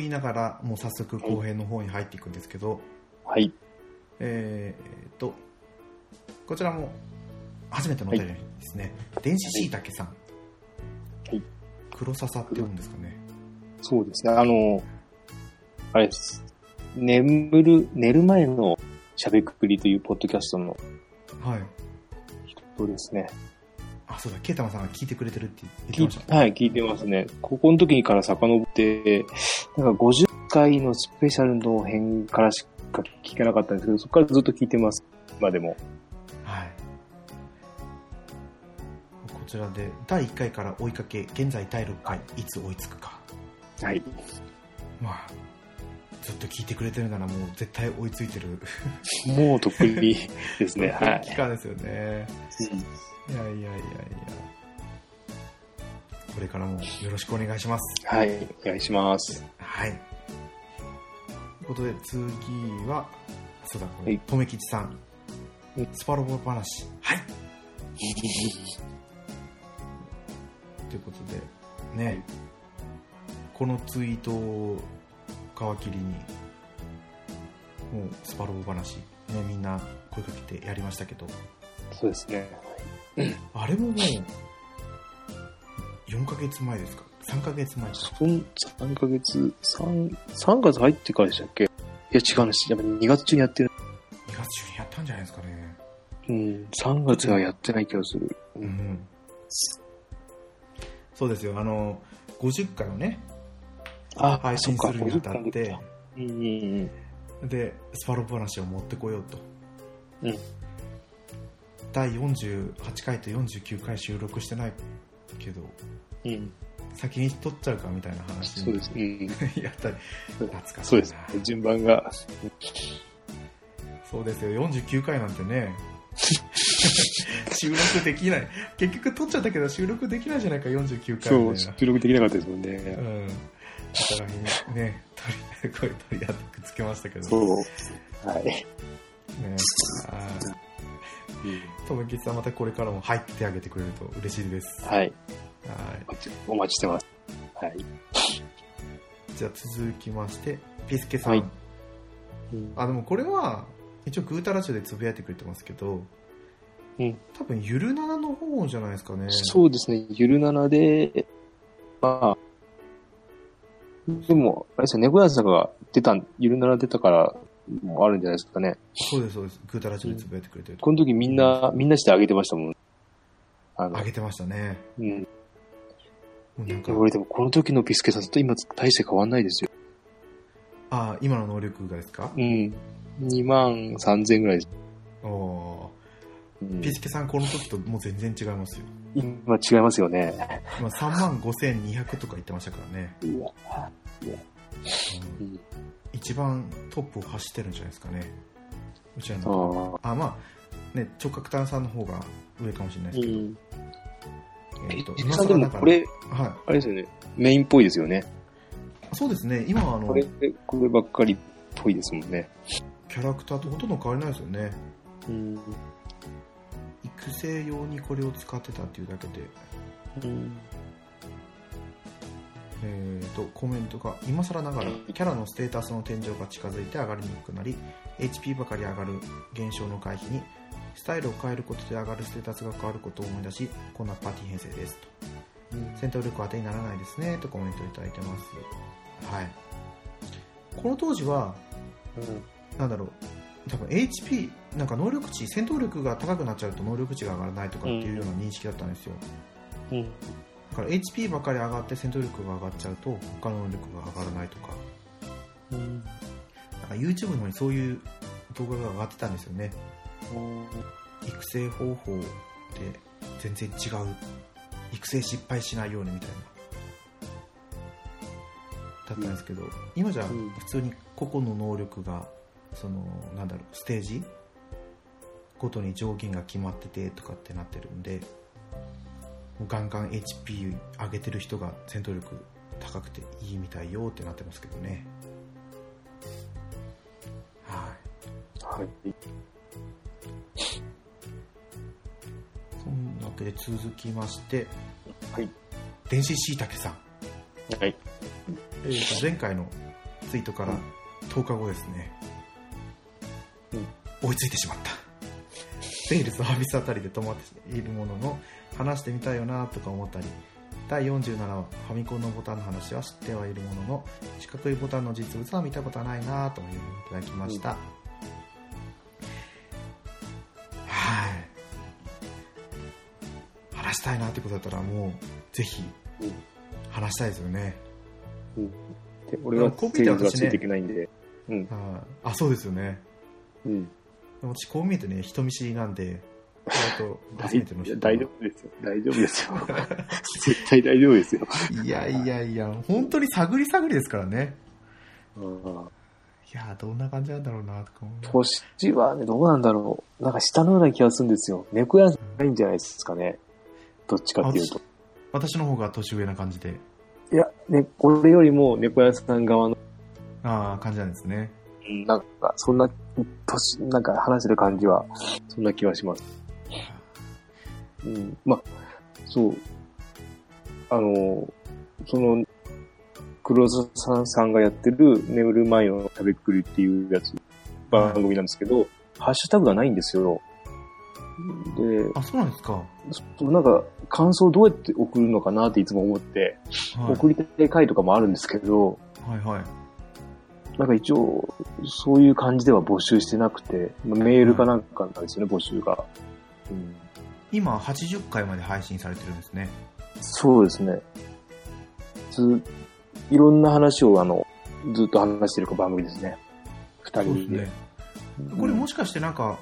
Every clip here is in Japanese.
言いながら、もう早速後編の方に入っていくんですけど、はい。えーっと、こちらも初めてのお便りですね。電子しいたけさん。はい。黒笹って言うんですかね。そうですね。あの、あれです。眠る、寝る前のしゃべくりというポッドキャストのはい。人ですね。あ、そうだ、ケイタマさんが聞いてくれてるって言ってました。はい、聞いてますね。ここの時から遡って、なんか50回のスペシャルの編からしか聞けなかったんですけど、そこからずっと聞いてます。今でも。はい。こちらで、第1回から追いかけ、現在第6回、いつ追いつくか。はい。まあ、ずっと聞いてくれてるならもう絶対追いついてる。もうとっくにですね。はい。期間ですよね。うんいやいやいやいや。これからもよろしくお願いします。はい、お願いします。はい。ということで、次は、そうだ、とめきちさん。スパロボ話。はい。ということで、ね、このツイートを皮切りに、もうスパロボ話、ね、みんな声かけてやりましたけど、そうですね。あれももう、4ヶ月前ですか ?3 ヶ月前か。そん、3ヶ月、3、3月入ってからでしたっけ？いや、違うなし。やっぱ2月中にやってる。2月中にやったんじゃないですかね。うん、3月はやってない気がする。う。うんん。そうですよ、あの、50回をね、あ、配信するにあたっそてうん。で、スパロボ話を持ってこようと。うん第48回と49回収録してないけど、うん。先に撮っちゃうかみたいな話そうです。うん。やったり、懐かしいな。そうです。順番が。そうですよ、49回なんてね、収録できない。結局撮っちゃったけど収録できないじゃないか、49回そう。収録できなかったですもんね。うん。お互いにね、取り、声取り合ってくっつけましたけど。そう。はい。ね。あーとめきちさんまたこれからも入ってあげてくれると嬉しいです。はい。はい。お待ちしてます。はい。じゃあ続きまして、ピスケさん。はいあ、でもこれは、一応グータラジオでつぶやいてくれてますけど、うん多分ゆるななの方じゃないですかね。そうですね。ゆるななで、まあ、でも、あれですよ、猫屋さんが出た、ゆるなな出たから、もあるんじゃないですかね。そうです、そうです。グータラジオでつぶやいてくれてると。この時みんな、みんなしてあげてましたもん。あのあ、げてましたね。うん。もうなんか、俺でもこの時のピスケさんと今大して変わんないですよ。あ、今の能力がですか？うん。2万3000ぐらいです。おーうんピスケさんこの時ともう全然違いますよ。今違いますよね。今3万5200とか言ってましたからね。うわうんうん一番トップを走ってるんじゃないですかね。うちらの。ああ、まあ、ね、直角炭酸の方が上かもしれないですけど。うん。えーとピスケさんでもだからこれ、はあれですよね。メインっぽいですよね。い。そうですね、今はあのこ、れ、こればっかりっぽいですもんね。キャラクターとほとんど変わりないですよね。うん。育成用にこれを使ってたっていうだけで、うん。えー、とコメントが今更ながらキャラのステータスの天井が近づいて上がりにくくなり HP ばかり上がる現象の回避にスタイルを変えることで上がるステータスが変わることを思い出しこんなパーティー編成ですと。戦闘力は当てにならないですねとコメントいただいてます。はい。この当時はなんだろう多分 HP なんか能力値戦闘力が高くなっちゃうと能力値が上がらないとかっていうような認識だったんですよ、うん。だから HP ばかり上がって戦闘力が上がっちゃうと他の能力が上がらないとか。うん。なんか YouTube の方にそういう動画が上がってたんですよね。育成方法で全然違う。育成失敗しないようにみたいな。だったんですけど今じゃうん。普通に個々の能力がそのなんだろうステージごとに上限が決まっててとかってなってるんでガンガン HP 上げてる人が戦闘力高くていいみたいよってなってますけどねはいはい。そんなわけで続きまして、はい。電子しいたけさん。はい。えーと前回のツイートから10日後ですね、追いついてしまったセールスハビスあたりで止まっているものの話してみたいよなとか思ったり第47話ファミコンのボタンの話は知ってはいるものの四角いボタンの実物は見たことはないなというふうにいただきました、はい話したいなってことだったらもうぜひうん話したいですよね、で俺はこう見て私ねついていけないんで。うん。はいあそうですよねうん。でも私こう見えてね人見知りなんで大丈夫ですよ。大丈夫ですよ。絶対大丈夫ですよ。いやいやいや本当に探り探りですからねうんいやどんな感じなんだろうなとか思う年はね、どうなんだろう。なんか下のような気がするんですよ。猫屋じゃないんじゃないですかね。どっちかっていうと。私の方が年上な感じでいや、ね、これよりも猫屋さん側の、ああ感じなんですねうんなんか、そんな、年、なんか話してる感じは、そんな気はします。うん、まあ、そう。あの、その、黒沢さんがやってる眠る前の食べっくりっていうやつ、番組なんですけど、ハッシュタグがないんですよ。で、あそうなんですか、はそうなんか、感想どうやって送るのかなっていつも思って、い、送りたい回とかもあるんですけど、はいはいなんか一応、そういう感じでは募集してなくて、まあメールかなんかなんですよね、募集が。うん、今80回まで配信されてるんですねそうですね。ず、いろんな話をあの、ずっと話してる番組ですね。二人で。ねこれもしかしてなんか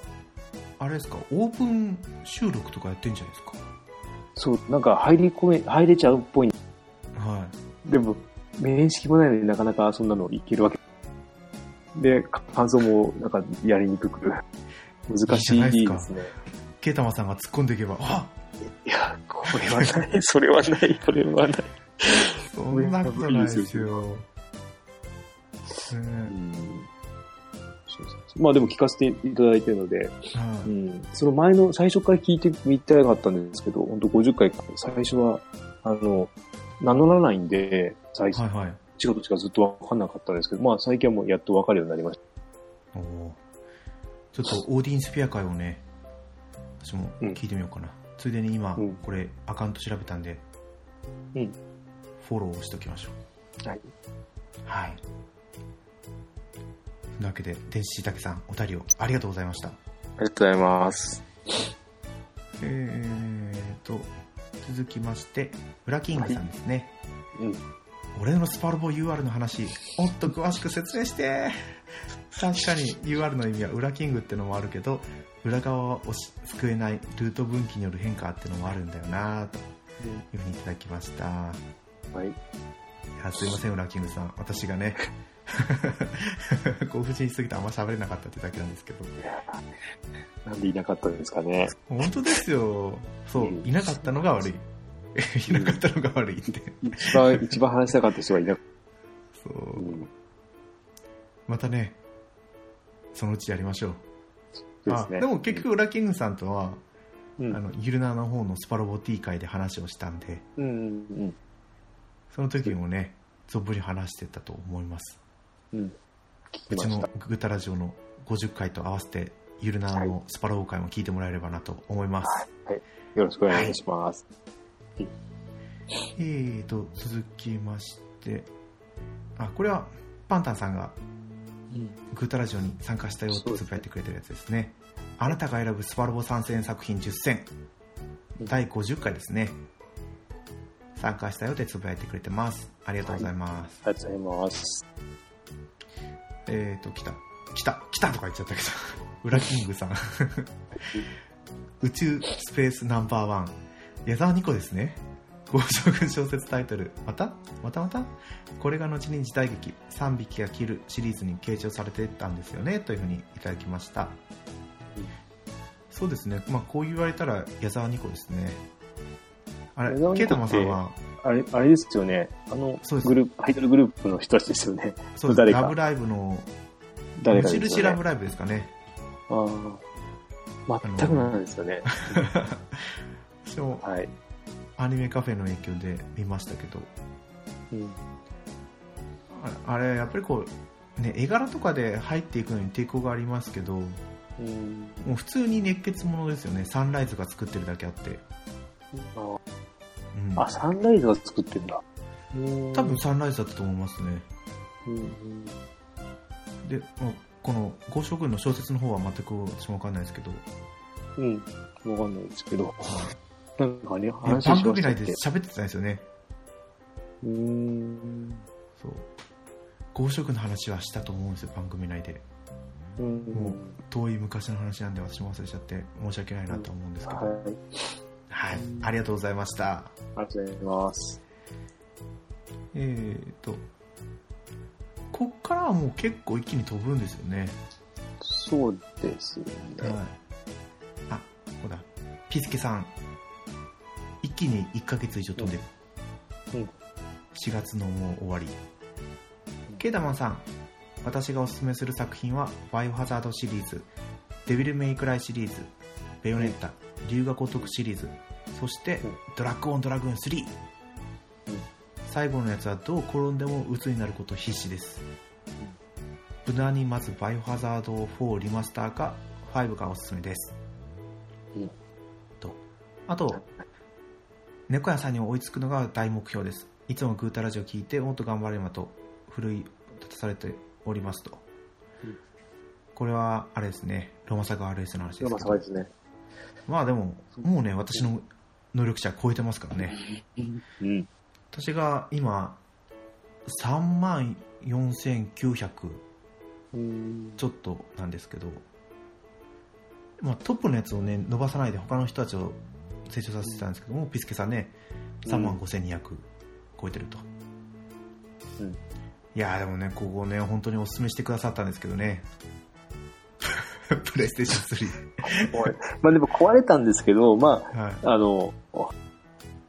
あれですか？オープン収録とかやってんじゃないですか？そう、なんか入り込め、入れちゃうっぽい。はいでも、面識もないのになかなかそんなのいけるわけ。で、感想もなんかやりにくく、難しいですですね。ケイタマさんが突っ込んでいけばあいや、これはない、それはない、それはない。そんなことないですよ。まあでも聞かせていただいてるので、はい。うん、その前の最初から聞いてみたかったんですけど、本当50回最初は、あの、名乗らないんで、最初、はいはい。違うどっちかずっとわかんなかったんですけど、まあ最近はもうやっとわかるようになりました。おー。ちょっとオーディンスピア会をね、私も聞いてみようかな。ついでに今、うんこれアカウント調べたんで、うんフォローしときましょう。はい。はい。というわけで、天使たけさん、お便りをありがとうございました。ありがとうございます。えーと、続きまして、ウラキングさんですね。うん。俺のスパロボ UR の話、もっと詳しく説明して。確かに UR の意味は裏キングってのもあるけど、裏側を救えないルート分岐による変化ってのもあるんだよなというふうにいただきました。いはい。や、すいません、裏キングさん。私がね、興奮しすぎてあんま喋れなかったってだけなんですけど。なんでいなかったんですかね。本当ですよ。そうう、んいなかったのが悪い。いなかったのが悪いって。一番、一番話したかった人がいなかっそた。うう。ん。またね、そのうちやりましょう。ですね。あでも結局、裏キングさんとは、うん、あの、ゆるなの方のスパロボ T 会で話をしたんで、うん、うん、その時もね、存分に話してたと思います。うん。聞うちの。グータラジオの50回と合わせて、ゆるなのスパロボ会も聞いてもらえればなと思います。よろしくお願いします。えーと、続きまして、あ、これは、パンタンさんがうん。グータラジオに参加したよってつぶやいてくれてるやつですね。あなたが選ぶスパロボ参戦作品10選。第50回ですね。参加したよってつぶやいてくれてます。ありがとうございます。ありがとうございます。えーと、来た。来た来たとか言っちゃったけど。ウラキングさん。宇宙スペースナンバーワン。矢沢ニコですね。軍小説タイトル。また？またまた？これが後に時代劇、3匹が切るシリーズに継承されてたんですよね？というふうにいただきました。そうですね。まあ、こう言われたら矢沢ニコですね。あれケイタマさんは、あれ、あれですよね。あの、そうですグループ、アイドルグループの人たちですよね。そうです誰かラブライブの、誰かね。印ラブライブですかね。ああ。全くなんですよね。私もはい。アニメカフェの影響で見ましたけど、うん。ああれやっぱりこう、ね、絵柄とかで入っていくのに抵抗がありますけどもうん。う普通に熱血ものですよねサンライズが作ってるだけあって、あうん、あ、サンライズが作ってんだ。うん多分サンライズだったと思いますねうん。でこの豪将軍の小説の方は全く私も分かんないですけどうん。うん。わかんないですけど。なんかね、話番組内で喋ってたんですよね。うーん。そう。豪将軍の話はしたと思うんですよ番組内で。うん。もう遠い昔の話なんで私も忘れちゃって申し訳ないなと思うんですけど、はい。はい、ありがとうございました。ありがとうございます。えーとこっからはもう結構一気に飛ぶんですよね。そうですよはい。ね。あほら。ピスケさん。一気に1ヶ月以上飛んでる、うん。うん4月のもう終わり。ケーダマンさん私がおすすめする作品はバイオハザードシリーズデビルメイクライシリーズベヨネッタ龍が如くシリーズそしてうん。ドラッグオンドラグーン3、最後のやつはどう転んでも鬱になること必至です、無難にまずバイオハザード4リマスターか5がおすすめです、うん。と。あと猫屋さんに追いつくのが大目標ですいつもグータラジオ聞いてもっと頑張れまと奮い立たされておりますと、うんこれはあれですねロマサガ RS の話ですまあ、けど高いですね。まあでももうね私の能力者超えてますからねうん。私が今3万4900うん。ちょっとなんですけど、まあ、トップのやつをね伸ばさないで他の人たちを成長させてたんですけども、ピスケさんね3万5200超えてると、うん。いやーでもねここね本当にお勧めしてくださったんですけどね。プレイステーションまあでも壊れたんですけど、ま3はい。あ、あの、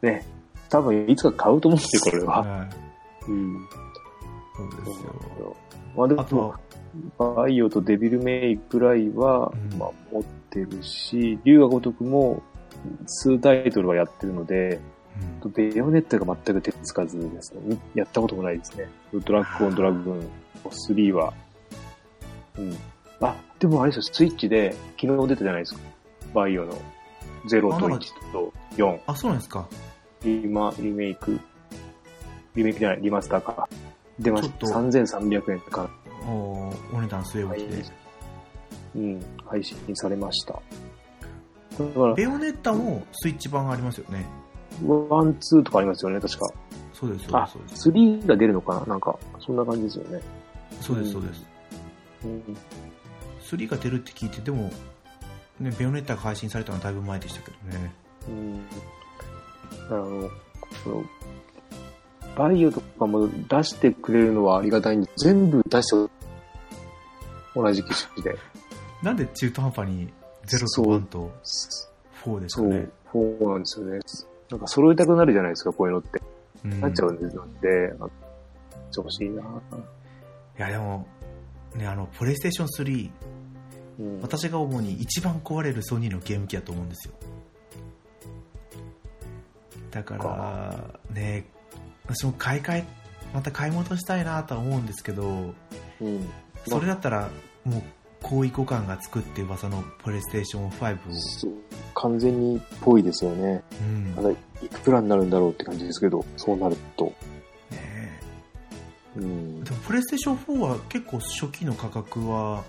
ね、多分いつか買うと思うんですよ、これは。はいうん。そうですよ。まあでも、バイオとデビルメイクライは、うん。まあ持ってるし、龍が如くも数タイトルはやってるので、うんベヨネッタが全く手つかずですね。みやったこともないですね。ドラッグオンドラグーン3は。うん。あ、でもあれですよ、スイッチで昨日出たじゃないですか。バイオの0とあなんか1と4。あそうなんですかリマ、リメイク、リメイクじゃない、リマスターか。出ました。ちょっと3300円かおーお値段据えら、置きで、うん、配信されました。だから、ベヨネッタもスイッチ版がありますよね one、two とかありますよね、確か。そうですそうであすそうです、3が出るのかな？なんか、そんな感じですよね。そうですそうですうん。3が出るって聞いてでも、ね、ベヨネッタが配信されたのはだいぶ前でしたけどねうん。あの、その、バイオとかも出してくれるのはありがたいんで、全部出してほ同じ機種で。なんで中途半端に0と1と4ですそうかね、そうなんですよね。なんか揃えたくなるじゃないですか、こういうのって。うんなっちゃうんですので、あしてほしいな。いやでもねあのプレイステーション3うん。私が主に一番壊れるソニーのゲーム機だと思うんですよだからね私も買い替えまた買い戻したいなとは思うんですけどうん。それだったらもう高位互換がつくって噂のプレイステーション5を、そう完全にっぽいですよね。うんまだいくプランになるんだろうって感じですけど、そうなると。ねうん。でもプレイステーション4は結構初期の価格は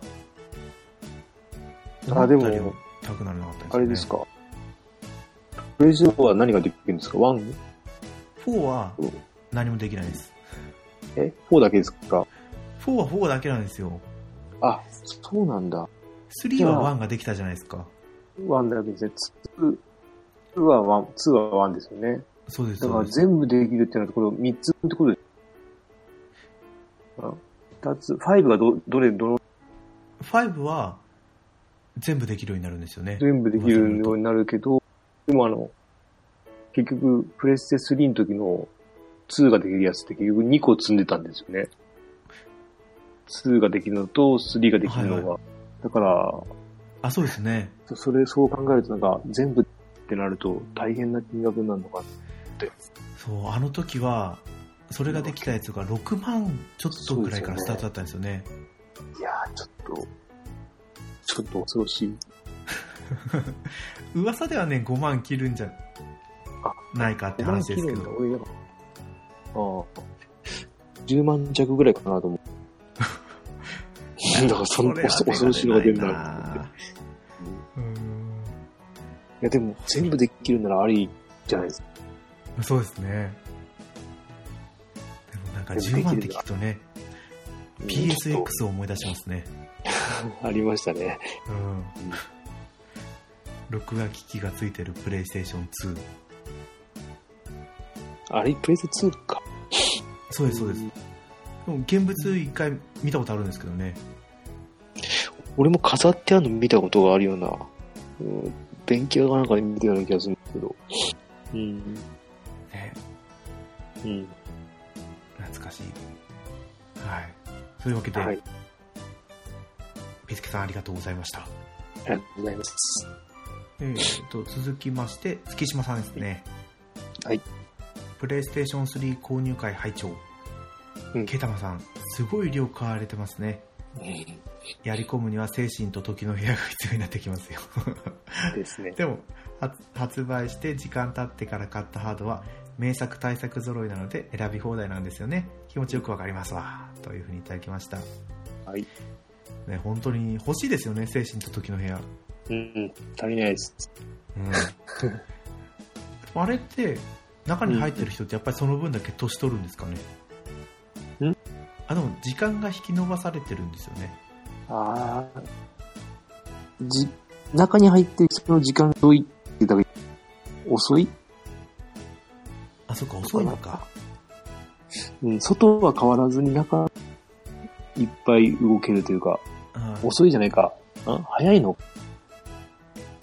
あでも高くならなかったですねあれですか。プレイステーションは何ができるんですか ?1? 4は何もできないですえ ?4 だけですか4は4だけなんですよあ、そうなんだ。3は1ができたじゃないですか1だけですね。2 2は1、2は1ですよね。そうですだから全部できるっていうのはところ3つってことです。あ2つ、5がど、どれ、どの、5は全部できるようになるんですよね全部できるようになるけど、でもあの、結局、プレステ3の時の2ができるやつって結局2個積んでたんですよね。2ができるのと3ができるのが。はいだから、あそうですねそそれ、そう考えるとなんか、全部ってなると大変な金額になるのか。そうあの時はそれができたやつが6万ちょっとぐらいからスタートだったんですよね。いやー、ちょっと、ちょっと恐ろしい。噂ではね、5万切るんじゃないかって話ですけど。俺、ああ、10万弱ぐらいかなと思う。だからそんな恐恐ろしいのが出るんだな。うんいや、でも、全部できるならありじゃないですか。そうですね。でもなんか10万って聞くとね、PSX を思い出しますね。ありましたね。うん。録画機器がついてるプレイステーション2。あれ、プレイステ2か。そうです、そうです。でも現物一回見たことあるんですけどね。俺も飾ってあるの見たことがあるような、うん、電気屋かなんかで見たような気がするんですけど。うん。ねうん。懐かしい。はい。そういうわけで、はい。ピスケさんありがとうございました。ありがとうございます。えー、と続きまして月島さんですねはいプレイステーション3購入会拝聴うんケタマさんすごい量買われてますねやり込むには精神と時の部屋が必要になってきますよ。ですね。でも発発売して時間経ってから買ったハードは名作対策揃いなので選び放題なんですよね。気持ちよくわかりますわ。というふうにいただきました、はい。ね、本当に欲しいですよね精神と時の部屋。うん、うん。足りないです。うん、あれって中に入ってる人ってやっぱりその分だけ年取るんですかね？ん。あでも時間が引き延ばされてるんですよねああ。じ、中に入ってる人の時間遅いってだけ、遅い？あそっか遅いのか。うん、外は変わらずに中、いっぱい動けるというか、あ遅いじゃないか。あ早いの？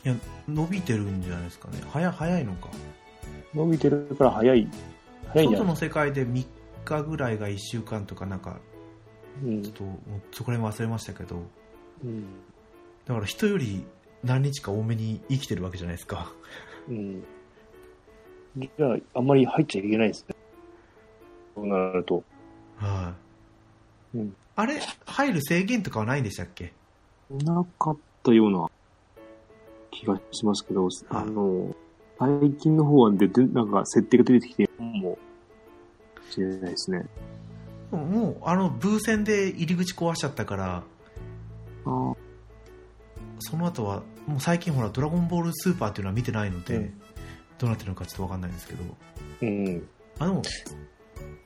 いや伸びてるんじゃないですかね。早早いのか。伸びてるから早い。早いんじゃない？外の世界で3日ぐらいが1週間とかなんかうんちょっともうそこら辺忘れましたけどうん。だから人より何日か多めに生きてるわけじゃないですかうん。じゃあ、あんまり入っちゃいけないですね。そうなると。はい、うんあれ入る制限とかはないんでしたっけ？なかったような気がしますけど、あの、最近の方はで、でなんか設定が出てきてもしれないですね。もうあのブー戦で入り口壊しちゃったからあその後はもう最近ほら「ドラゴンボールスーパー」っていうのは見てないので、うん。どうなってるのかちょっと分かんないんですけど。うん。あの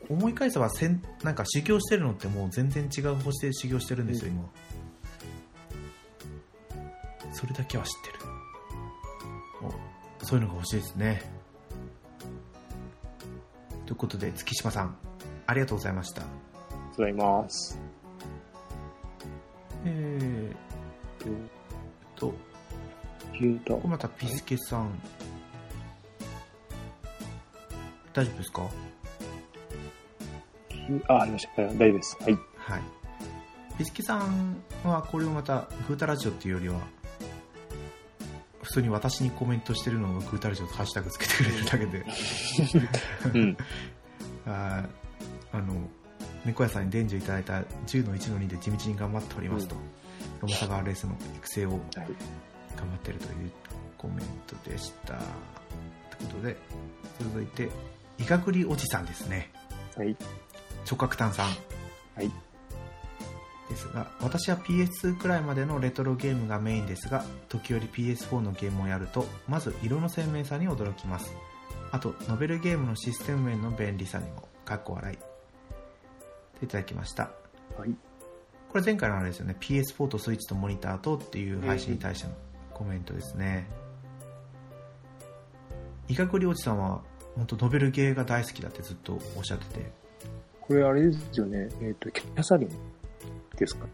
思い返せばせんなんか修行してるのってもう全然違う星で修行してるんですよ、今。それだけは知ってる。おそういうのが欲しいですね。ということで月島さんありがとうございましたございます。えー、っと消えたこれまたピスケさん大丈夫ですか？あ、ありました。大丈夫です。はい。はいピスケさんはこれをまたグータラジオっていうよりは普通に私にコメントしてるのをグータラジオとハッシュタグつけてくれるだけでうん。あ ーあの猫屋さんに伝授いただいた10の1の2で地道に頑張っておりますと、ロマサガーレースの育成をはい。頑張ってるというコメントでした。ということで、続いて、いがくりおじさんですね。はい。直角炭さん。はい。ですが、私は PS2 くらいまでのレトロゲームがメインですが、時折 PS4 のゲームをやると、まず色の鮮明さに驚きます。あと、ノベルゲームのシステム面の便利さにも、かっこ笑い。いただきました。はい。これ前回のあれですよね PS4 とスイッチとモニターとっていう配信に対してのコメントですねいかくりおじさんは本当ノベルゲーが大好きだってずっとおっしゃっててこれあれですよね。えっ、と、キャサリンですか？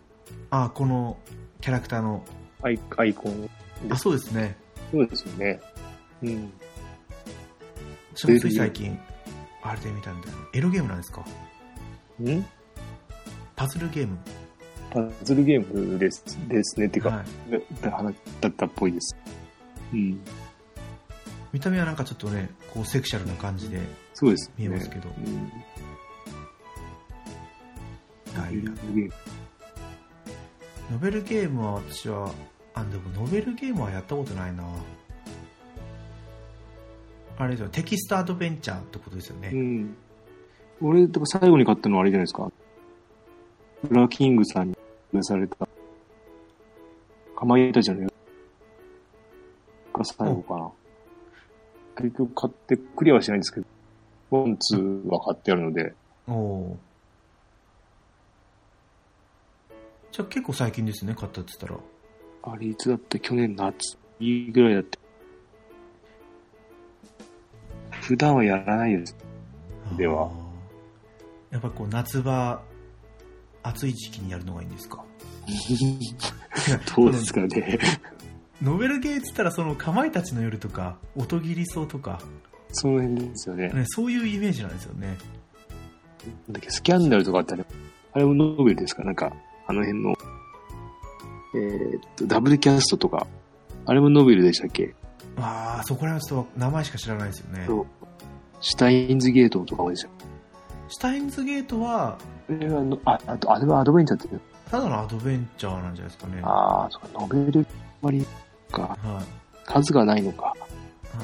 ああこのキャラクターのアイアイコン。あそうですねそうですよね。うん。私もつい最近あれで見たんだよエロゲームなんですか？ん？パズルゲームパズルゲームですですね。っていうか、はい、だったっぽいです。うん。見た目はなんかちょっとねこうセクシャルな感じでそうです、ね。見えますけどうん。ダイヤ。うんノベルゲームは私は、あ、でもノベルゲームはやったことないな。あれですよ、テキストアドベンチャーってことですよね。うん。俺、だから最後に買ったのはあれじゃないですか。ブラキングさんに出された、かまいたちの夜が最後かな。結局買ってクリアはしないんですけど、 one、two は買ってあるので、おおー。じゃあ結構最近ですね、買ったって言ったら。あれいつだって去年夏いいぐらいだって。普段はやらないです。では。やっぱりこう夏場、暑い時期にやるのがいいんですか？どうですかね。ノベルゲーって言ったらそのかまいたちの夜とか、音切り草とか、その辺ですよね。ね、そういうイメージなんですよね。なんだっけ、スキャンダルとかあったね。あれもノーベルですか？なんか、あの辺の、えーっと、ダブルキャストとか、あれもノーベルでしたっけ？ああ、そこら辺はちょっと名前しか知らないですよね。そうシュタインズゲートとかもでした。シュタインズゲートは、あれはの、あ、あと、あれはアドベンチャーっていうただのアドベンチャーなんじゃないですかね。はああ、そうか、ノベル割か。い。数がないのか。は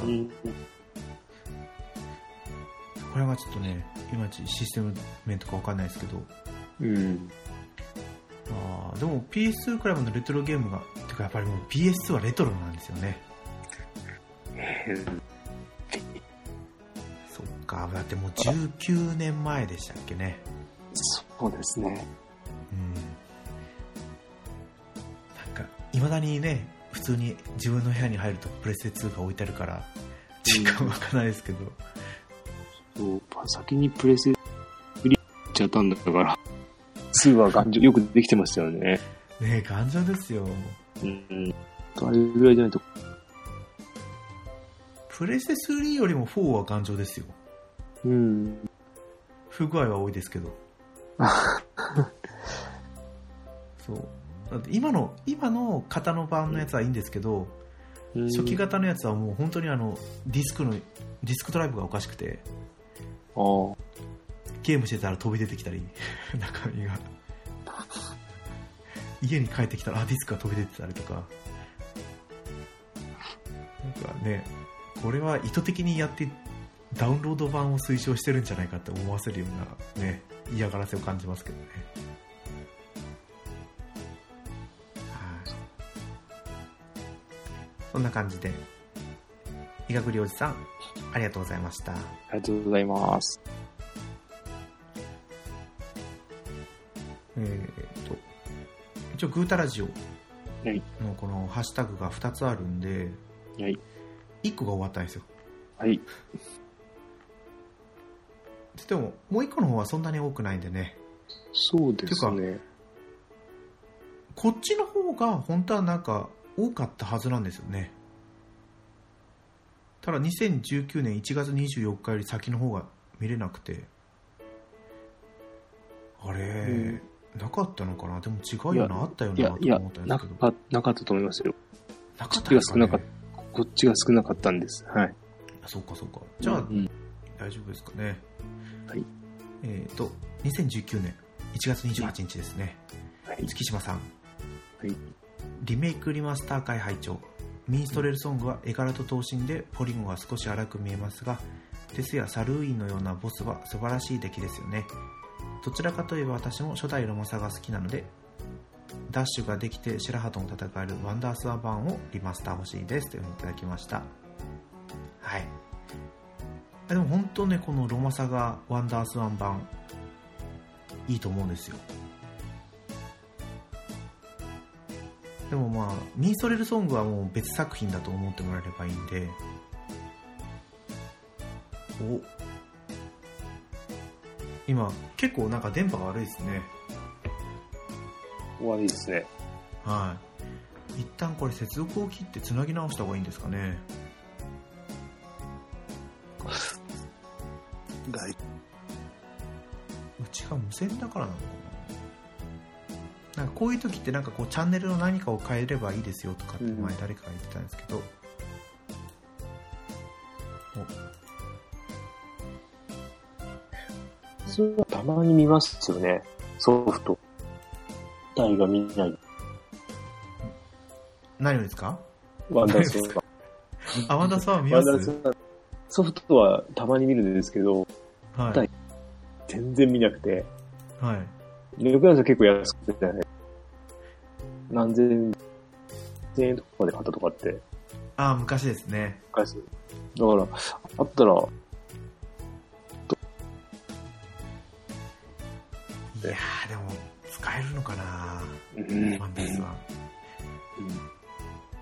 いうん。これはちょっとね、いまいちシステム面とかわかんないですけど、うん。あーでも PS2 くらいまでレトロゲームが、てかやっぱりもう PS2 はレトロなんですよね。か、だってもう19年前でしたっけね。そうですね。うん。なんか、未だにね、普通に自分の部屋に入るとプレステ2が置いてあるから、時間わかんないですけど、そう、先にプレス売りっちゃったんだから、2は頑丈、よくできてましたよね。ね頑丈ですよ。うん。あれぐらいじゃないと、プレステ3よりも4は頑丈ですよ。うん。不具合は多いですけど。そう。だって今の、今の型の版のやつはいいんですけど、初期型のやつはもう本当にあの、ディスクの、ディスクドライブがおかしくて。ゲームしてたら飛び出てきたり、中身が。家に帰ってきたら、あ、ディスクが飛び出てたりとか。なんかね、これは意図的にやって、ダウンロード版を推奨してるんじゃないかって思わせるようなね、嫌がらせを感じますけどね。はい。そんな感じで、医学療おじさん、ありがとうございました。ありがとうございます。えー、と、一応、グータラジオはいのこのハッシュタグが2つあるんで、はい。1個が終わったんですよ。はい。でも、もう1個の方はそんなに多くないんでね、そうですね。こっちの方が本当はなんか多かったはずなんですよね。ただ2019年1月24日より先の方が見れなくて、あれ、んなかったのかな？でも違うよな、あったよな、と思ったんでなすけど。か、なかったと思いますよ。なこっちが少なかっねた。こっちが少なかったんです。はい。あそうかそうか。じゃあ、うん大丈夫ですかね。はい。えっ、と、2019年1月28日ですね。はい。月島さん。はい。リメイクリマスター会拝聴ミンストレルソングは絵柄と頭身でポリゴンが少し荒く見えますがデスやサルーインのようなボスは素晴らしい出来ですよねどちらかといえば私も初代ロマサが好きなのでダッシュができて白羽とも戦えるワンダースワン版をリマスター欲しいですというふうにいただきましたはいでも本当ねこのロマサガワンダースワン版いいと思うんですよでもまあ、ミンストレルソングはもう別作品だと思ってもらえればいいんで、お今、結構なんか電波が悪いですね。終わりですね。はい。一旦これ接続を切って繋ぎ直した方がいいんですかね。がうちが無線だからなのかな。なんかこういう時ってなんかこうチャンネルの何かを変えればいいですよとかってうん前誰かが言ってたんですけど、それはたまに見ますよね。ソフト。体が見ない。何をですかワンダースワンバあ、ワンダースワン見ます？ンダースワンソフトはたまに見るんですけど、はい。全然見なくて。はい。レクランス結構安くてね。何千千円とかで買ったとかって、ああ、昔ですね。返す。だから、あったら、いやー、でも、使えるのかなうんワンダースワン。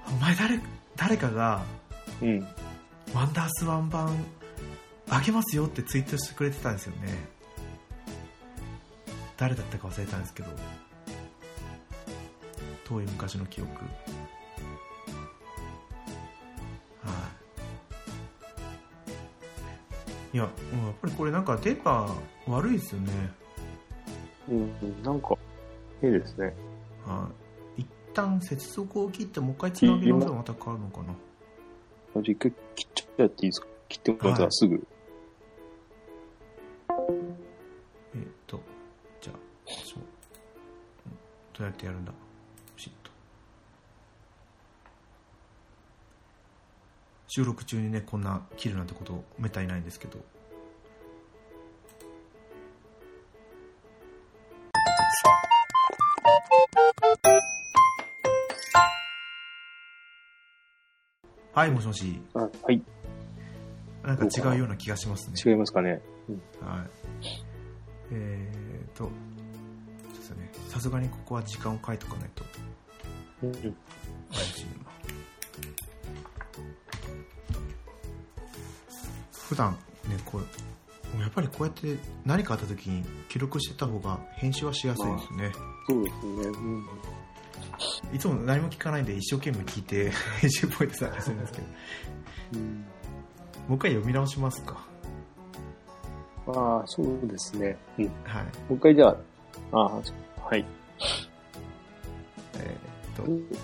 お前誰、誰かが、うん。ワンダースワン版、あげますよってツイートしてくれてたんですよね。誰だったか忘れたんですけど。遠い昔の記憶。はい。いや、やっぱりこれなんか電波悪いですよね。うん。なんか、いいですね。はい。一旦接続を切ってもう一回つなげ直せばまた変わるのかな。切っていいですか？切ってもらったらすぐ。えっ、と、じゃあ、そう。うんどうやってやるんだ？ピシッと。収録中にね、こんな切るなんてことめったにないんですけど。はい、もしもし。あはい。なんか違うような気がしますね。違いますかね。はい。えーと、そうですね。さすがにここは時間を書いとかないとうん。怪しいな。普段ね、こう、やっぱりこうやって何かあった時に記録してた方が編集はしやすいですね。そうですね。うん。いつも何も聞かないで一生懸命聞いて編集ポイント探するんですけど、うん、もう一回読み直しますか。ああ、そうですね。うん。もはい。う一回じゃあ、ああ、はい。えーっと、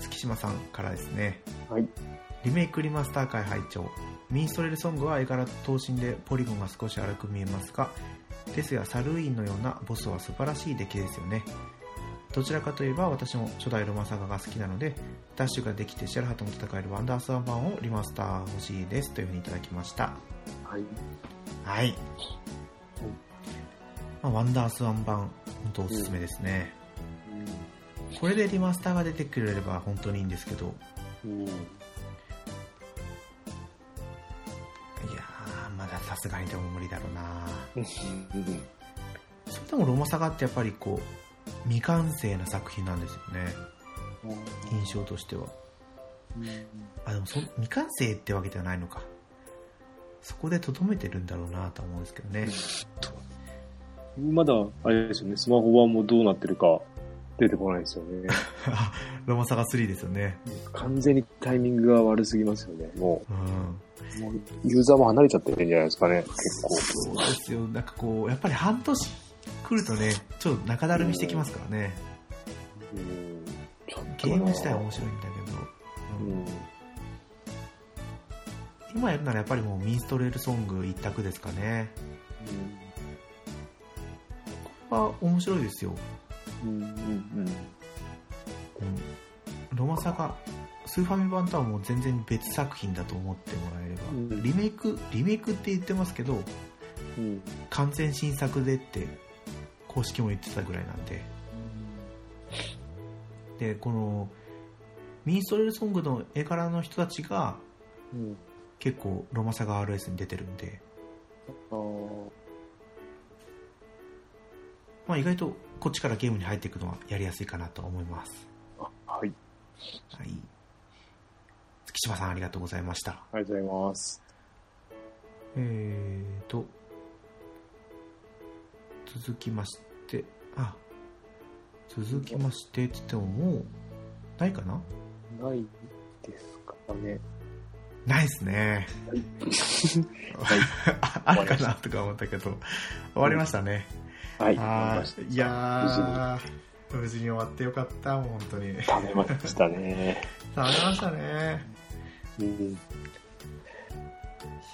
月島さんからですね。はい。リメイクリマスター会拝聴ミンストレルソングは絵柄と頭身でポリゴンが少し荒く見えますがですがサルーインのようなボスは素晴らしい出来ですよねどちらかといえば私も初代ロマサガが好きなのでダッシュができてシャルハとも戦えるワンダースワン版をリマスター欲しいですというふうにいただきました。はい。はい、まあ、ワンダースワン版本当おすすめですね、これでリマスターが出てくれれば本当にいいんですけど。うん。いやーまださすがにでも無理だろうな。うん。それでもロマサガってやっぱりこう未完成な作品なんですよね。印象としては。あでもそ未完成ってわけではないのか。そこでとどめてるんだろうなとは思うんですけどね。まだ、あれですよね、スマホ版もどうなってるか出てこないですよね。あ ロマサガ3ですよね。完全にタイミングが悪すぎますよね。もう。ん。う、もうユーザーも離れちゃってるんじゃないですかね、結構。そうですよ。なんかこうやっぱり半年来るとねちょっと中だるみしてきますからねうん。ゲなーム自体は面白いんだけど、うんうん。今やるならやっぱりもうミンストレールソング一択ですかねこれは面白いですようん。うん。うん。うんロマサガスーファミ版とはもう全然別作品だと思ってもらえれば、うんリメイクリメイクって言ってますけどうん。完全新作でって公式も言ってたぐらいなんででこのミンストレールソングの絵柄の人たちがうん。結構ロマサガ RS に出てるんで、まあ、意外とこっちからゲームに入っていくのはやりやすいかなと思いますあはい。はい月島さんありがとうございましたありがとうございます。えーと、続きまし続きましてって言ってももう、ないかな？ないですかね。ないっすね。はい。あ あるかなとか思ったけど、終わりましたね。はい。いやー、無事に終わってよかった、もう本当に。べましたね。食べましたね。うん。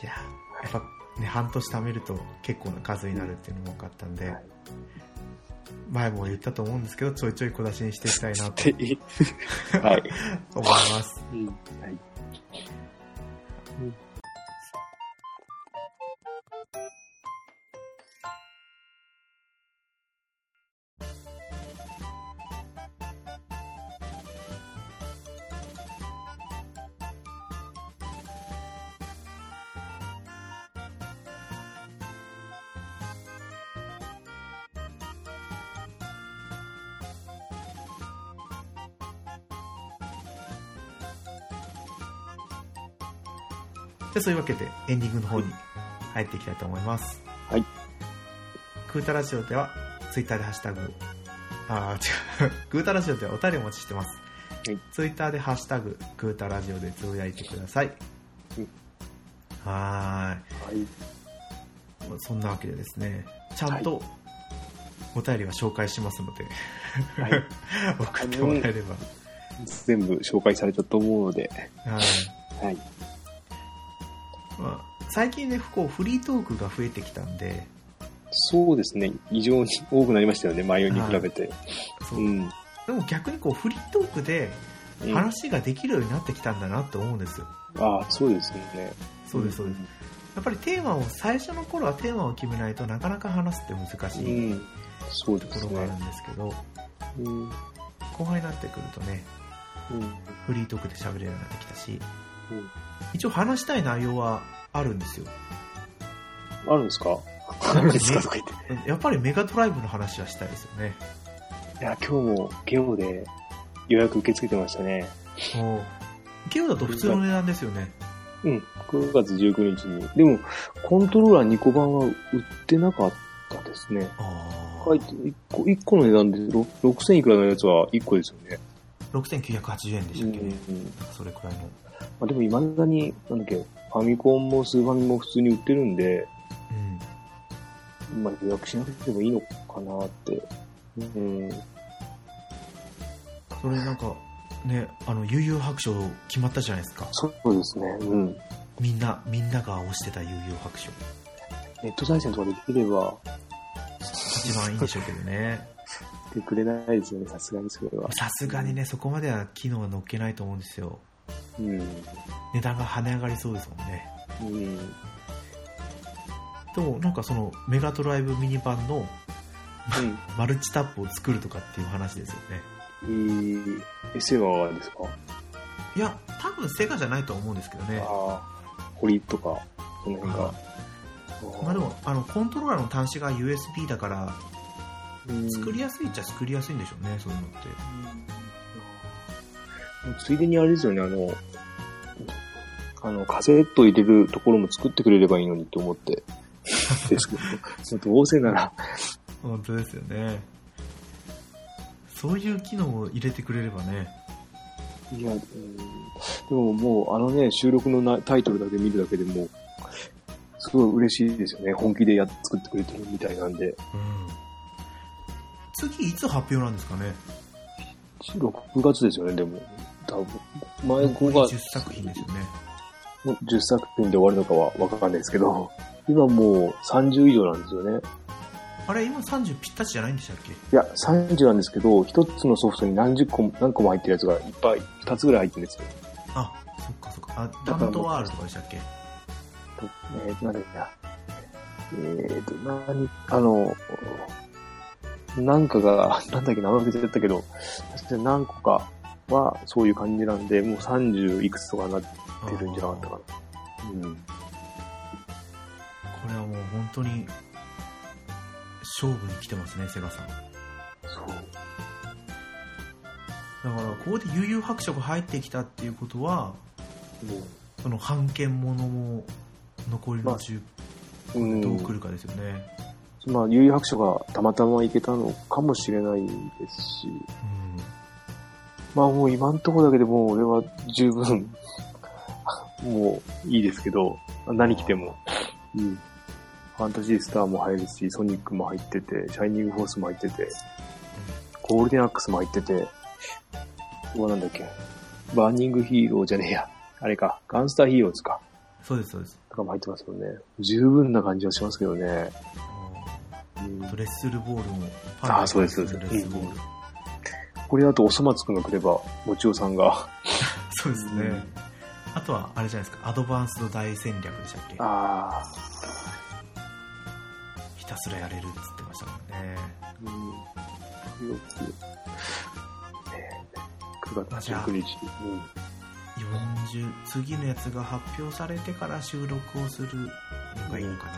いややっぱね半年貯めると結構な数になるっていうのも分かったんで、はい前も言ったと思うんですけどちょいちょい小出しにしていきたいなと ではい。思いますうんはい。じゃあそういうわけでエンディングの方に入っていきたいと思います。はい。グータラジオではツイッターでハッシュタグ、あー違う、グータラジオではお便りお待ちしてます。はいツイッターでハッシュタグ、グータラジオでつぶやいてください。うんははい。ーい。そんなわけでですね、ちゃんとお便りは紹介しますので、はい。送ってもらえれば。全部紹介されたと思うので、はい。はい。まあ、最近ね、こうフリートークが増えてきたんで、そうですね。異常に多くなりましたよね、前に比べて。そううん。でも逆にこうフリートークでうん話ができるようになってきたんだなって思うんですよ。ああ、そうですね。そうです、そうです。やっぱりテーマを、最初の頃はテーマを決めないとなかなか話すって難しういん。そうでとすね。ころがあるんですけど、うん。うん。後輩になってくるとね、うん。フリートークで喋れるようになってきたし、うん一応話したい内容はあるんですよ。あるんですか？あるんですか？とか言って。やっぱりメガドライブの話はしたいですよね。いや、今日もゲオで予約受け付けてましたね。もう、ゲオだと普通の値段ですよね。うん。9月19日に。でも、コントローラー2個版は売ってなかったですね。あ書いて、1個、一個の値段でろ6000いくらのやつは1個ですよね。あ、6980円でしたっけ、うんそれくらいの。まあ、でも未だに、なんだっけ、ファミコンもスーファミも普通に売ってるんで、うん。まあ予約しなくてもいいのかなって。うん。それなんか、ね、あの、悠々白書決まったじゃないですか。そうですね。うん。みんな、みんなが推してた悠々白書。ネット対戦とかできれば、一番いいんでしょうけどね。してくれないですよね、さすがにそれは。さすがにね、そこまでは機能は乗っけないと思うんですよ。うん。値段が跳ね上がりそうですもんね。うん。でも、なんかその、メガドライブミニ版のうん。マルチタップを作るとかっていう話ですよね。えー、エセはですか？いや、多分セガじゃないと思うんですけどね。ああ、堀とか、その辺が。まあでも、あの、コントローラーの端子が USB だから、うん、作りやすいっちゃ作りやすいんでしょうね、そういうのって。うんついでにあれですよね、あの、あの、カセット入れるところも作ってくれればいいのにと思って。ですけど、どうせなら、本当ですよね。そういう機能を入れてくれればね。いや、うん、でももうあのね、収録のなタイトルだけ見るだけでも、すごい嬉しいですよね。本気でやっ作ってくれてるみたいなんで。うん。次、いつ発表なんですかね？6月ですよね、でも。多分。前5残り月10作品ですよね。10作品で終わるのかはわかんないですけど、今もう30以上なんですよね。あれ、今30ぴったしじゃないんでしたっけ？いや、30なんですけど、一つのソフトに何十個も、何個も入ってるやつがいっぱい、二つぐらい入ってるんですよ。あ、そっかそっか。あ、ダムトワールとかでしたっけ？えーと、なんだっけな。えーと、何、あの、なんかが、なんだっけ、名前忘れちゃったけど、確かに何個かはそういう感じなんで、もう30いくつとかなってるんじゃなかったかな。うん。これはもう本当に、勝負に来てますね、セガさん。だそう。から、ここで悠々白書が入ってきたっていうことは、その版権ものも残りの10うん。どう来るかですよね。まあ、悠々白書がたまたま行けたのかもしれないですし、うん。まあもう今んとこだけでもう俺は十分、もういいですけど、何来ても。うん。ファンタジースターも入るし、ソニックも入ってて、シャイニングフォースも入ってて、ゴールデンアックスも入ってて、ここはなんだっけ、バーニングヒーローじゃねえや。あれか、ガンスターヒーローズか。そうです、そうです。とかも入ってますよね。十分な感じはしますけどね。うんレッスルボールも。あそうですそうですレッスルボール。これだとおそ松くんが来れば、もちおさんが。そうですね。あとは、あれじゃないですか、アドバンスド大戦略でしたっけ？あひたすらやれるっつってましたもんね。あ。うん。よく。ね9月19日。うん。40、次のやつが発表されてから収録をするのがいいのかな。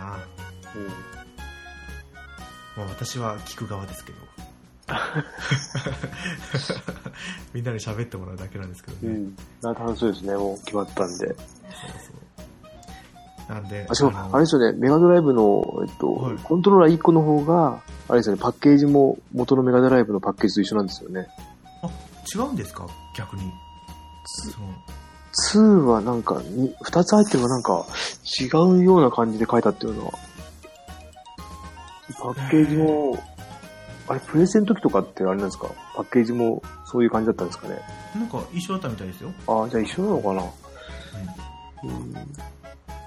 まあ私は聞く側ですけど。みんなに喋ってもらうだけなんですけどね。うん。な楽しそうですね。もう決まったんで。そうそう。なんで、あ、しかも、のあれですよね、メガドライブの、えっと、はいコントローラー1個の方が、あれですよね、パッケージも元のメガドライブのパッケージと一緒なんですよね。違うんですか？逆に。その2はなんか、に2つ入ってるのがなんか、違うような感じで書いたっていうのは。パッケージも、あれ、プレゼント時とかってあれなんですか？パッケージもそういう感じだったんですかね？なんか一緒だったみたいですよ。ああ、じゃあ一緒なのかな？うん。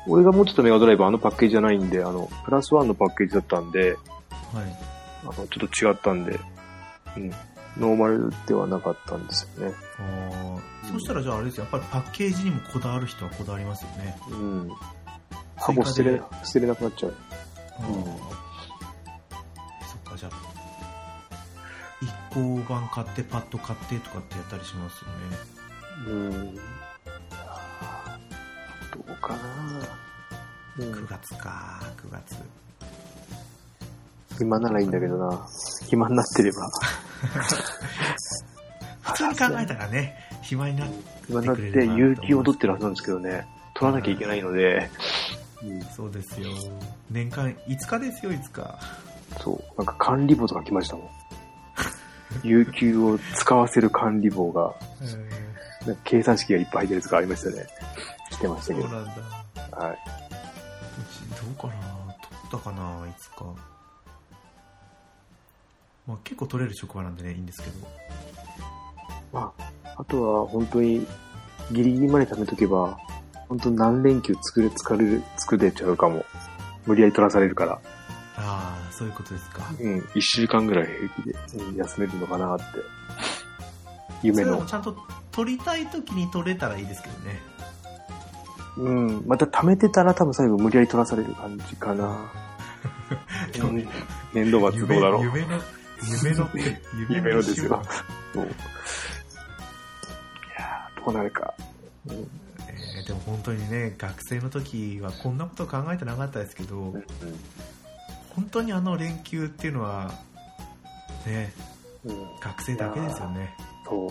俺が持ってたメガドライブはあのパッケージじゃないんで、あの、プラスワンのパッケージだったんで、はい。あの、ちょっと違ったんで、うん。ノーマルではなかったんですよね。あーそしたらじゃああれですよ。やっぱりパッケージにもこだわる人はこだわりますよね。うん。箱捨てれ、捨てれなくなっちゃう。うんそっか、じゃあ、一行版買って、パッド買ってとかってやったりしますよね。うん。どうかなうん9月か、9月。暇ならいいんだけどな。暇になってれば。普通に考えたらね、暇になって、暇になって、有給を取ってるはずなんですけどね。取らなきゃいけないので、うん、そうですよ。年間5日ですよ、5日。そう。なんか管理簿とか来ましたもん。有給を使わせる管理簿が、なんか計算式がいっぱい入ってるやつがありましたね。来てましたけど。そうなんだ。うはい。ち、どうかな取ったかな？いつか。まあ結構取れる職場なんでね、いいんですけど。まあ、あとは本当にギリギリまで貯めとけば、本当何連休作れ、作れる、作れちゃうかも。無理やり取らされるから。そういうことですか？うん、一週間ぐらい平気で、うん休めるのかなって。夢の。ちゃんと取りたい時に取れたらいいですけどね。うん、また貯めてたら多分最後無理やり取らされる感じかな。で もうん年度末どうだろう。夢の、夢の 夢のですよ。そういやーどうなるか。うんえーでも本当にね、学生の時はこんなこと考えてなかったですけど、うん本当にあの連休っていうのは、ね、うん学生だけですよね。そう。も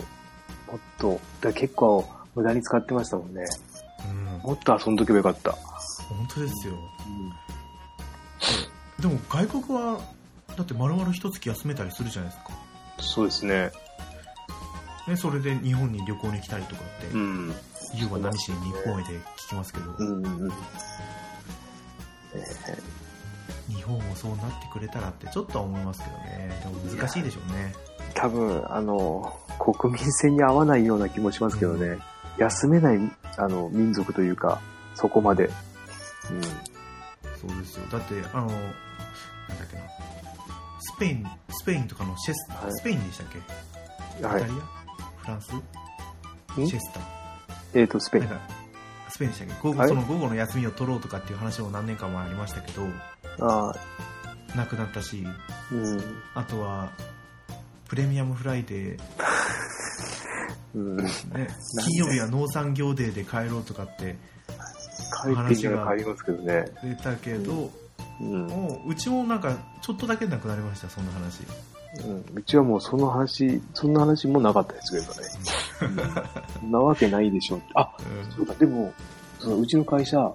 っと、だ結構無駄に使ってましたもんね。うん。もっと遊んどけばよかった。本当ですよ。でも外国は、だって丸々一月休めたりするじゃないですか。そうですね。ね、それで日本に旅行に来たりとかって、ん。ユウは何しに日本へで聞きますけど、うんうんうん。日本もそうなってくれたらってちょっとは思いますけどね。でも難しいでしょうね。多分、あの、国民性に合わないような気もしますけどね。休めない、あの、民族というか、そこまで。そうですよ。だって、あの、なんだっけな。スペイン、スペインとかのシェス、はいスペインでしたっけ？イタリ。ア？フランス？ん？シェスタ。えっ、と、スペイン。スペインでしたっけ？午後はいその午後の休みを取ろうとかっていう話も何年か前ありましたけど、なくなったし、うん。あとは、プレミアムフライデー、うん。ね、金曜日は農産業デーで帰ろうとかって帰ってきたら帰りますけどね。出たけど、うん。もううちもなんかちょっとだけなくなりました、そんな話。うん、うちはもうその話、そんな話もなかったですけどね。うん、なわけないでしょうって。あ、そうか、でも、そのうちの会社、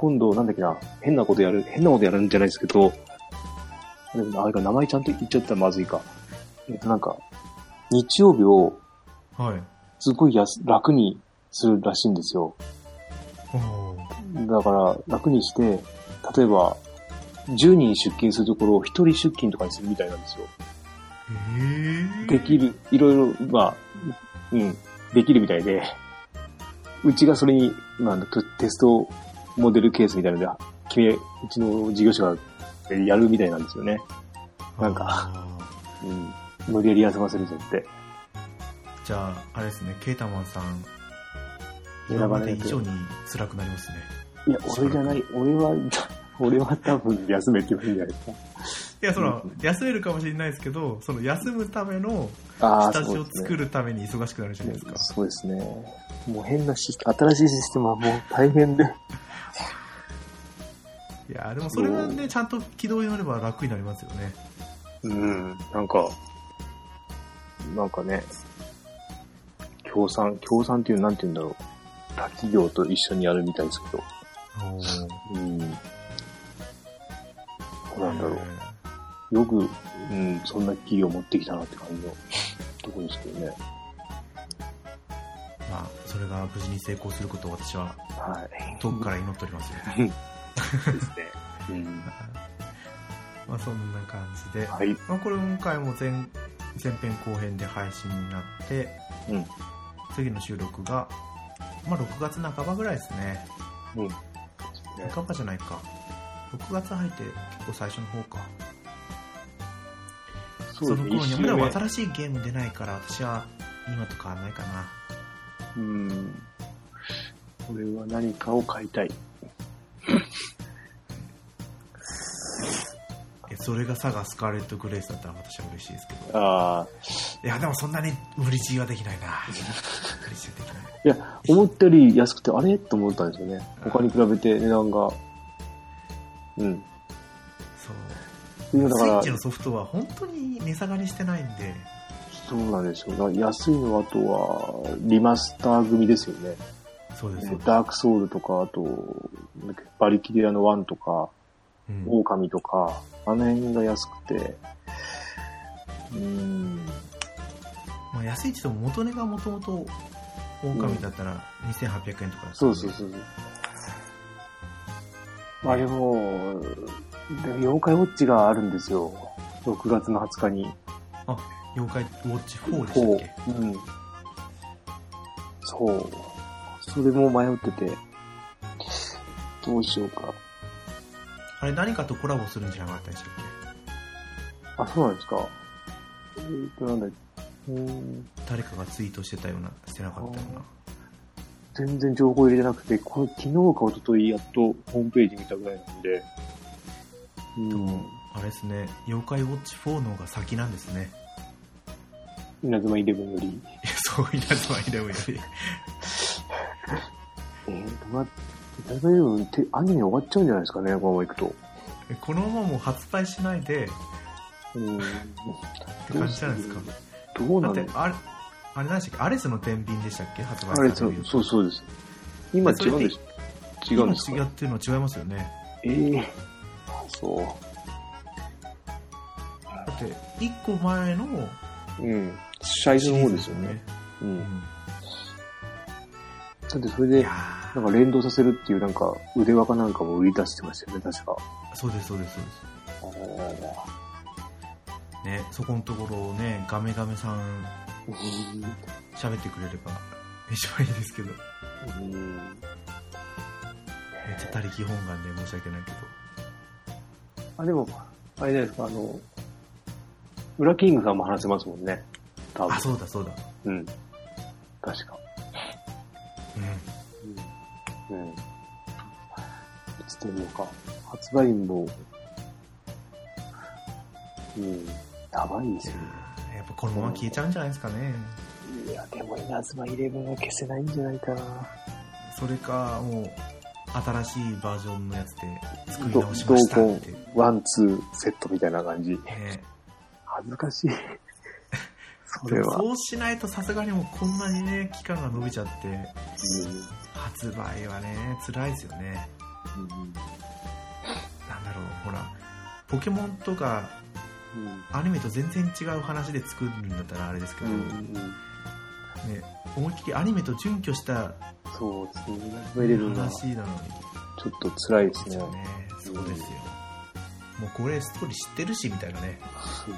今度なんだっけな、変なことやる、変なことやるんじゃないですけど、あれか、名前ちゃんと言っちゃったらまずいか。えっとなんか、日曜日をはい。すごい安楽にするらしいんですよ。だから、楽にして、例えば、10人出勤するところを1人出勤とかにするみたいなんですよ。えー、できる、いろいろ、まあ、うん、できるみたいで。うちがそれに、まあ、テテストモデルケースみたいなので、君、うちの事業者がやるみたいなんですよね。なんかあうん。無理やり休ませるぞって。ーじゃあ、あれですね、ケータマンさん、選今まで以上に辛くなりますね。いや、俺じゃない。俺は、俺は多分休めって言うんじゃないですか。いや、その、休めるかもしれないですけど、その休むためのあ下地を作るために忙しくなるじゃないですか。そうですね。もう変なシステム、新しいシステムはもう大変で。いや、でもそれがね、ちゃんと軌道に乗れば楽になりますよね。うん。なんか、なんかね、協賛、協賛っていうのなんて言うんだろう。他企業と一緒にやるみたいですけど。うん。どうなんだろう。よく、うん、そんな企業持ってきたなって感じのとこですけどね。まあ、それが無事に成功することを私ははい。遠くから祈っておりますよ。ですね。うん。まあ、そんな感じで、はい。まあ、これ今回も前前編後編で配信になって、うん。次の収録が、まあ、6月半ばぐらいですね。うん。半ばじゃないか。6月入って結構最初の方か。その頃にはまだ目新しいゲーム出ないから、私は今と変わらないかな。うん。これは何かを買いたい。それがサガスカーレット・グレイスだったら私は嬉しいですけど。ああ。いや、でもそんなに無理強いはできないな。無理強いできない。いや、思ったより安くて、あれ？と思ったんですよね。他に比べて値段が。うん。そう。今だからスイッチ、のソフトは本当に値下がりしてないんで、そうなんですよ。安いのはあとは、リマスター組ですよね。そうです。ダークソウルとか、あと、バリキリアの1とか、うん狼とか、あの辺が安くて、うーん。まあ、安いって言っても元値がもともと狼だったら2800円とかだったんでそうそうそうそう。まあでも、でも妖怪ウォッチがあるんですよ。6月の20日に。妖怪ウォッチ4でしたっけ？うん。そう。それも迷ってて、どうしようか。あれ何かとコラボするんじゃなかったでしたっあ、そうなんですか。えーと、なんだ誰かがツイートしてたような、してなかったような。全然情報入れてなくて、これ昨日か一昨日やっとホームページ見たぐらいなんで。うん。あれですね、妖怪ウォッチ4の方が先なんですね。稲妻イレブンより。そう、稲妻イレブンより。えーと、ま、稲妻イレブンってアニメ終わっちゃうんじゃないですかね、このまま行くと。このままもう発売しないで、うん。って感じなんですか？どうなん？だだって、あれ、あれ何でしたっけ？アレスの天秤でしたっけ？発売されるそうそうです。今違うんです。違うんですか？今違ってるのは違いますよね。ええそだって、1個前のう。うん。最初の方ですよね。う。うんん。だってそれいで、やなんか連動させるっていうなんか腕輪かなんかも売り出してましたよね、確か。ーそうです、そうです、そうです。ね、そこのところをね、ガメガメさん喋ってくれれば一番いいですけど、めっうんちゃ他力本願で申し訳ないけど。あ、でも、あれじゃないですか、あの、ウラキングさんも話せますもんね。多分あ、。そうだ、そうだ。うん。確か。うん。うん。いつでもか。発売日も、うん。やばいですよね。やっぱこのまま消えちゃうんじゃないですかね。いや、でも稲妻イレブンは消せないんじゃないかな。それか、もう、新しいバージョンのやつで作りど直しましたって。ねワン、ツーセットみたいな感じ。恥ずかしい。それは。そうしないとさすがにもうこんなにね、期間が伸びちゃって、うん発売はね、辛いですよね。うんなんだろう、ほら、ポケモンとかうんアニメと全然違う話で作るんだったらあれですけど、うんね、うん思いっきりアニメと準拠したそうですね。話なのに、ちょっと辛いですね。そうですよ。もうこれストーリー知ってるし、みたいなね、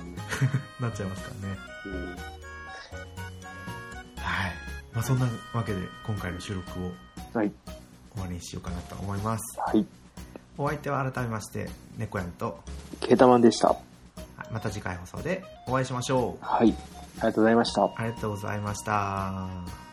なっちゃいますからね。はい。まあ、そんなわけで今回の収録をはい。終わりにしようかなと思いますはい。お相手は改めまして猫やんとケータマンでした。はいまた次回放送でお会いしましょうはい。ありがとうございました。ありがとうございました